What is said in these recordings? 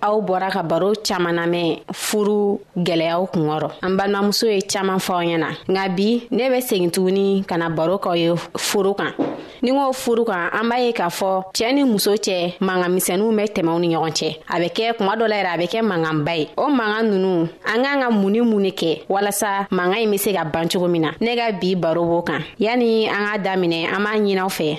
aw bɔra ka baro caaman namɛn furu gwɛlɛyaw kungɔrɔ an balimamuso ye caaman fɔ aw ɲɛna nka bi ne bɛ segin tuguni ka na baro k'aw ye furu kan ni k'o furu kan an b'a ye k'a fɔ cɛɛ ni muso cɛ mankan misɛnuw bɛ tɛmɛw ni ɲɔgɔn cɛ a bɛ kɛ kuma dɔ la yɛrɛ a bɛ kɛ mankanba ye o mankan nunu an k'an ka mun ni mun ne kɛ walasa mankan ɲi be se ka ban cogo min na ne ka bi baro b'o kan yani an k'a daminɛ an b'a ɲinaw fɛ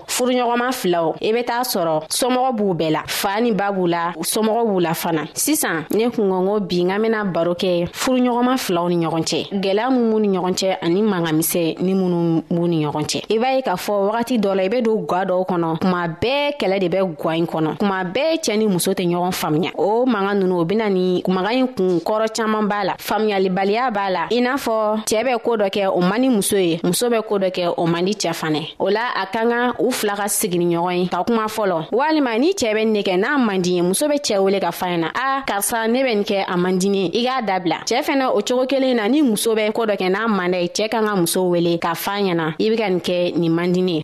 furuɲɔgɔnma filaw i be t'a sɔrɔ somɔgɔ b'u bɛɛ la faa ni ba b'u la somɔgɔ b'u la fana sisan ne kungɔngo bi n ka bena baro kɛ furuɲɔgɔnma filaw ni ɲɔgɔn cɛ gwɛlɛya min b'u ni ɲɔgɔn cɛ ani mangamisɛ ni minnu b'u ni ɲɔgɔn cɛ i b'a ye k'a fɔ wagati dɔ la i be don gwa dɔw kɔnɔ kuma bɛɛ kɛlɛ de bɛ gwa ɲi kɔnɔ kuma bɛɛ cɛɛ ni muso tɛ ɲɔgɔn faamuya o manga nunu o bena ni maga ɲi kun kɔrɔ caaman b'a la faamuyalibaliya b'a la i n'a fɔ cɛɛ bɛ koo dɔ kɛ o man di muso ye muso bɛ koo dɔ kɛ o man di cɛɛ fanɛ o la a ka kan u fila ka sigini ɲɔgɔn ye ka kuma fɔlɔ walima ni cɛɛ bɛ ne kɛ n'a man di ye muso bɛ cɛɛ wele ka fa ɲɛna a karisa ne bɛ nin kɛ a man dini i k'a dabila cɛɛ fɛnɛ o cogo kelen na ni muso bɛ koo dɔ kɛ n'a man dɛ cɛɛ kan ka muso wele ka fa ɲɛna i be ka nin kɛ nin man dini ye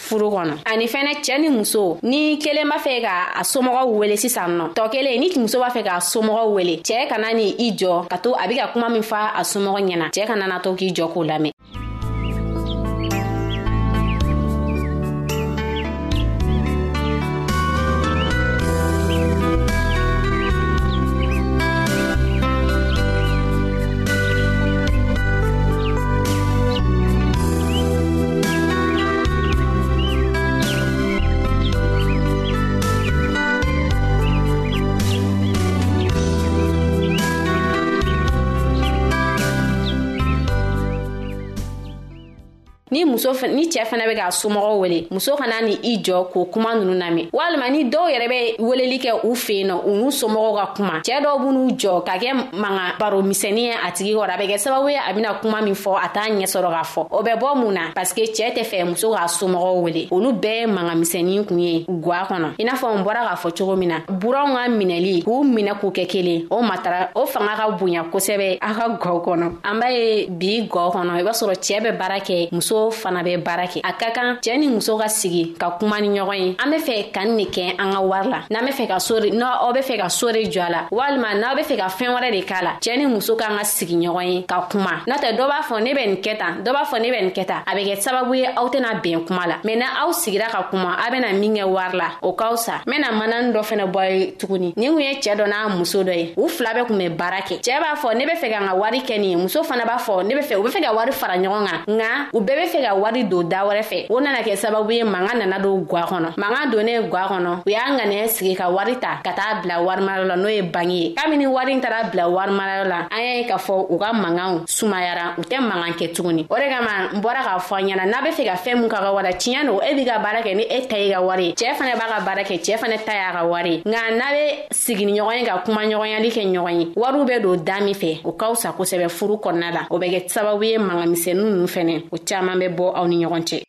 furu kɔnɔ ani fɛnɛ cɛɛ ni muso ni kelen b'a fɛ ka a somɔgɔw wele sisan nɔ tɔ kelen ni muso b'a fɛ k'a somɔgɔw wele cɛɛ kana ni i jɔ ka to a be ka kuma min fa a somɔgɔ ɲɛna cɛɛ kana na to k'i jɔ k'o lamɛn ni muso ni cɛɛ fana bɛ k'a somɔgɔw wele muso kana ni i jɔ k'o kuma nunu nami walima ni dɔw yɛrɛ bɛ weleli kɛ u fen nɔ u n'u somɔgɔw ka kuma cɛɛ dɔw b'n'u jɔ ka kɛ manga baro misɛni ye a tigi kɔrɔ a bɛ kɛ sababu ye a bɛna kuma min fɔ a t'a ɲɛ sɔrɔ k'a fɔ o bɛ bɔ mun na paske cɛɛ tɛ fɛ muso k'a somɔgɔw wele olu bɛɛ mangamisɛnin kun ye gwa kɔnɔ i n'a fɔ n bɔra k'a fɔ cogo min na buranw ka minɛli k'u minɛ k'u kɛ kelen o matara o fanga ka bonya kosɛbɛ a ka gwaw kɔnɔ an b'a ye bi gwaw kɔnɔ i b'a sɔrɔ cɛɛ bɛ baara kɛ muso fana bɛ baara kɛ a ka kan cɛɛ ni muso ka sigi ka kuma ni ɲɔgɔn ye an be fɛ kanni ne kɛ an ka wari la n'an be fɛ ka sore n'aw be fɛ ka sore jɔ a la walima n'aw be fɛ ka fɛɛn wɛrɛ de k'a la cɛɛ ni muso k'an ka sigi ɲɔgɔn ye ka kuma n'o tɛ dɔ b'a fɔ ne bɛ nin kɛ tan dɔ b'a fɔ ne bɛ nin kɛ tan a bɛ kɛ sababu ye aw tɛna bɛn kuma la mɛ na aw sigira ka kuma a bɛna min kɛ wari la o ka fisa n bɛna manani dɔ fɛnɛ bɔ ye tuguni nin kun ye cɛɛ dɔ n'a muso dɔ ye u fila bɛ kun bɛ baara kɛ cɛɛ b'a fɔ ne bɛ fɛ ka n ka wari kɛ nin ye muso fana b'a fɔ ne bɛ fɛ u bɛ fɛ ka wari fara ɲɔgɔn kan nka u bɛɛ bɛ fɛ ka wari don da wɛrɛ fɛ o nana kɛ sababu ye mankan nana don gwa kɔnɔ mankan donnen gwa kɔnɔ u y'a ŋaniya sigi ka wari ta ka taa bila warimara la n'o ye bangi ye kabini wari in taara bila warimara yɔrɔ la an y'a ye k'a fɔ u ka mankanw sumayara u tɛ mankan kɛ tuguni o de kama n bɔra k'a fɔ an ɲɛna n'a bɛ fɛ ka fɛn min ka ka wari tiɲɛ don e b'i ka baara kɛ ni e ta y'i ka wari ye cɛɛ fana b'a ka baara kɛ cɛɛ fana ta y'a ka wari ye nka n'a bɛ sigini ɲɔgɔn ye ka kuma ɲɔgɔnyali kɛ ɲɔgɔn ye wariw bɛ don da min fɛ o ka fisa kosɛbɛ furu kɔnɔna la o bɛ kɛ sababu ye mangamisɛnnu nunu fɛnɛ o caaman bɛ bɔ aw ni ɲɔgɔn cɛ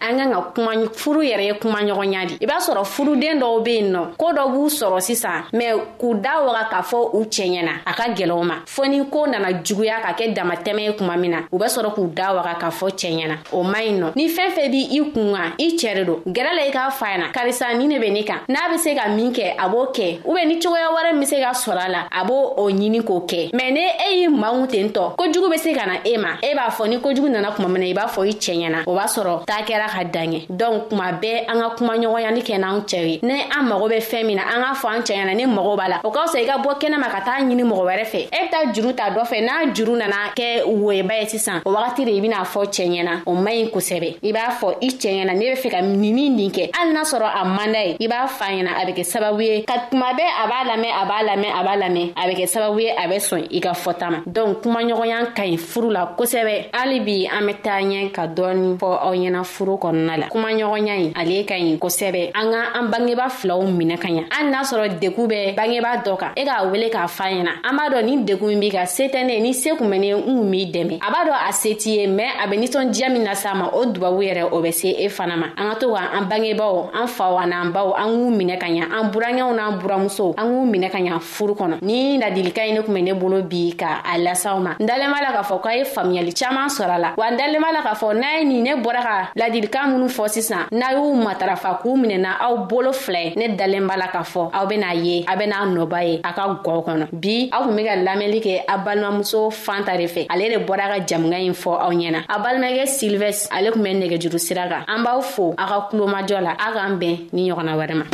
an kan ka kuma furu yɛrɛ ye kuma ɲɔgɔnya di i b'a sɔrɔ furuden dɔw be yen nɔ ko dɔ b'u sɔrɔ sisan mɛ k'u da waga k'a fɔ u cɛ ɲɛna a ka gɛlɛw ma fɔɔ ni ko nana juguya ka kɛ damatɛmɛ ye kuma min na u bɛ sɔrɔ k'u da waga k'a fɔ cɛ ɲɛna o man ɲi nɔ ni fɛn fɛn b' i kun kan i cɛ de don gɛrɛ la i k'a fa na karisa ni ne bɛ ne kan n'a bɛ se ka min kɛ a b'o kɛ u bɛ ni cogoya wɛrɛ bɛ se ka sɔrɔ a la a b'o o ɲini k'o kɛ mɛ ne e y'i mamu ten tɔ ko jugu bɛ se ka na e ma e b'a fɔ ni kojugu nana kuma min na i b'a fɔ i cɛ ɲɛna o b'a sɔrɔ taa kɛra ka danɲɛ dɔnku kuma bɛɛ an ka kuma ɲɔgɔnyani kɛ n'an cɛ ye ni an mago bɛ fɛn min na an k'a fɔ an cɛ ɲɛna ni mago b'a la o ka fisa i ka bɔ kɛnɛma ka taa ɲini mɔgɔ wɛrɛ fɛ e bɛ taa juru ta dɔ fɛ n'a juru nana kɛ woyeba ye sisan o wagati de i bɛna fɔ cɛ ɲɛna o man ɲi kosɛbɛ i b'a fɔ i cɛ ɲɛna ne bɛ fɛ ka nin ni nin kɛ hali n'a sɔrɔ a man d'a ye i b'a fa ɲɛna a bɛ kɛ sababu ye ka kuma bɛɛ a b'a lamɛn a b'a lamɛn a b'a lamɛn a bɛ kɛ sababu ye a bɛ sɔn i ka fɔta ma donc kumaɲɔgɔnya ka ɲi furu la kosɛbɛ hali bi an be taa ɲɛ ka dɔɔni fɔ aw ɲɛna furu kɔnɔna la kumaɲɔgɔnya ɲi ale ka ɲi kosɛbɛ an ka an bangeba filaw minɛ ka ɲa hali n'a sɔrɔ degu bɛ bangeba dɔ kan e k'a wele k'a fa ɲɛna an b'a dɔn ni degu min b'i ka se tɛ ne ni se kun bɛ ne n kun b'i dɛmɛ a b'a dɔn a se t'i ye mɛn a bɛ nisɔndiya min lase a ma o dubabu yɛrɛ o bɛ se e fana ma an ka to ka an bangebaw an faw an'an baw an k'u minɛ ka ɲa an burankɛw n'an buramusow an k'u minɛ ka ɲa furu kɔnɔ ni ladilikan ye ne tun bɛ ne bolo bi ka a lasaw ma n dalen b'a la k'a fɔ k'a ye faamuyali caman sɔrɔ a la wa n dalen b'a la k'a fɔ n'a ye nin ne bɔra ka ladilikan minnu fɔ sisan n'a y'u matarafa k'u minɛna aw bolo fila ye ne dalen b'a la k'a fɔ aw bɛna ye a bɛna nɔba ye a ka gɔw kɔnɔ bi aw tun bɛ ka lamɛnli kɛ a balimamuso fanta de fɛ ale de bɔra ka jamukan in fɔ aw ɲɛna a balimakɛ silvɛ ale tun bɛ nɛgɛjuru sira kan an b'aw fo a ka kulomajɔ la a k'an bɛn ni ɲɔgɔnna wɛrɛ ma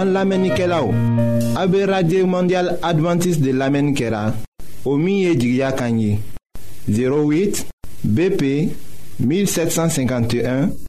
an lamɛnnikɛlaw a bɛ radio mondial adventiste de lamɛnni kɛra o min ye jigiya kan ye 08 BP 1751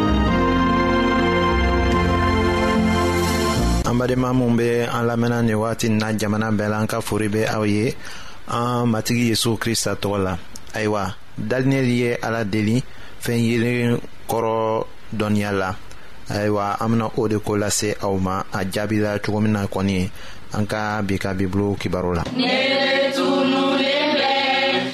an badenma minw be an lamɛnna nin wagati na jamana bɛɛ la an ka fori be aw ye an matigi yezu krista tɔgɔ la ayiwa dalinɛli ye ala deli fɛn yelen kɔrɔ dɔnniya la ayiwa an bena o de ko lase aw ma a jaabila cogo min na kɔni an ka bi ka bibulu kibaru la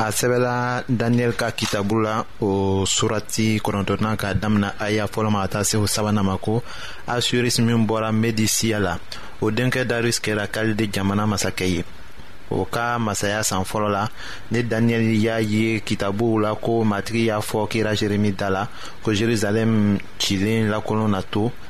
a sɛbɛla daniyɛli ka kitabu la o surati kɔnɔntɔnnan ka damina aya fɔlɔ ma ka taa se o sabanan ma ko asuris min bɔra medi siya la o denkɛ darius kɛra kalide jamana masakɛ ye o ka masaya san fɔlɔ la ne daniyɛli y'a ye kitabuw la ko matigi y'a fɔ kira jeremi da la ko jerusalɛm cilen lakolon na to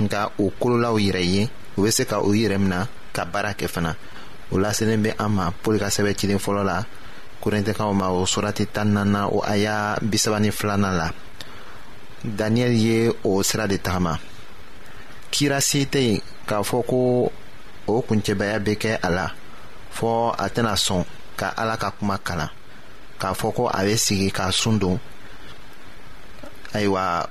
nka o kololaw yɛrɛ ye u bɛ se ka u yɛrɛ mina ka baara kɛ fana o laselen bɛ an ma pɔli ka sɛbɛn cilen fɔlɔ la korintɛkaw ma o surati tan naaninan o aya bisaba ni filanan la daniyɛli ye o sira de tagama kira si tɛ yen k'a fɔ ko o kuncɛbaya bɛ kɛ a la fɔ a tɛna sɔn ka ala ka kuma kalan k'a fɔ ko a bɛ sigi k'a sun don ayiwa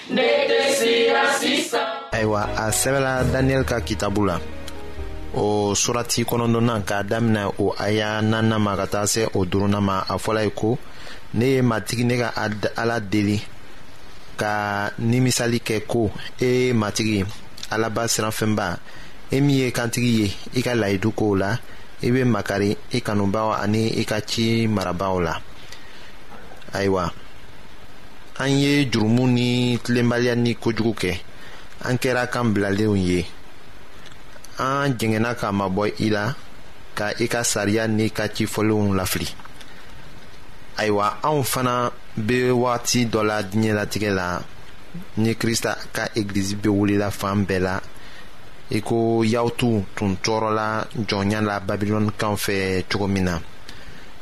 ne tɛ siran sisan. ayiwa a sɛbɛla daniyɛli ka kitabu la o surati kɔnɔntɔnnan k'a daminɛ o aya naaninan ma ka taa se o duurunan ma a fɔla ye ko ne ye matigi ne ka ala deli ka nimisali kɛ ko e matigi alaba siranfɛnba e min ye kantigi ye i ka layidu kow la i bɛ makari i kanubaw ani i ka ci marabaw la ayiwa an ye jurumu ni tilenbaliya ni kojugu kɛ an kɛra kan bilalenw ye an jɛngɛnna k'a mabɔ i la ka i ka sariya n'i ka ci fɔlenw lafili ayiwa anw fana bɛ wagati dɔ la diɲɛlatigɛ la ni krista ka egilizi bɛ wulila fan bɛɛ la i ko yawutu tun tɔɔrɔla jɔnya la babilɔni kan fɛ cogo min na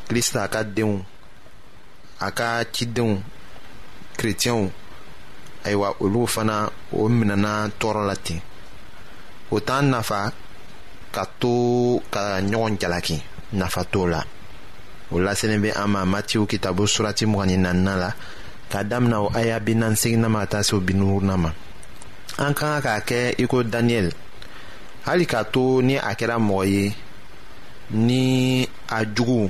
krista ka denw a ka cidenw kerecɛnw ayiwa olu fana o minɛna tɔɔrɔ la ten o t'an nafa ka to ka ɲɔgɔn jalaki nafa t'o la o laselen bɛ an ma matiw kitabu surati mugan ni naaninan la k'a damina o aya bi naani seginna ma ka taa se o bi na ma an ka kan k'a kɛ i ko daniyɛli hali k'a to ni a kɛra mɔgɔ ye ni a jugu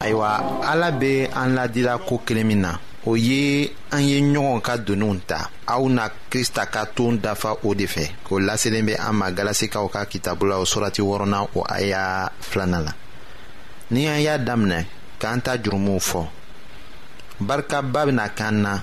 ayiwa ala bɛ an ladira ko kelen min na o ye an ye ɲɔgɔn ka doniw ta aw na krista ka ton dafa o de fɛ o laselen bɛ an ma galasikaw ka kitabu la o surati wɔɔrɔnan o aya filanan la ni an y'a daminɛ k'an ta jurumuw fɔ barikaba bɛna k'an na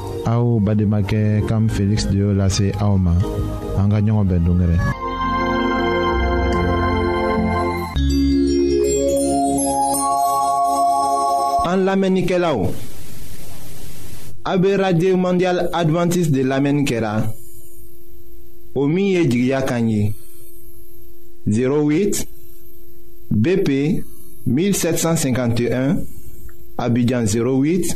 aw bademakɛ kam feliksi de y'o lase aw ma an ka ɲɔgɔn bɛn dongɛrɛ an lamɛnnikɛlaw a be radio mondial advantiste de lamɛnni kɛra o min ye jigiya kan ye 08 BP 1751 Abidjan 08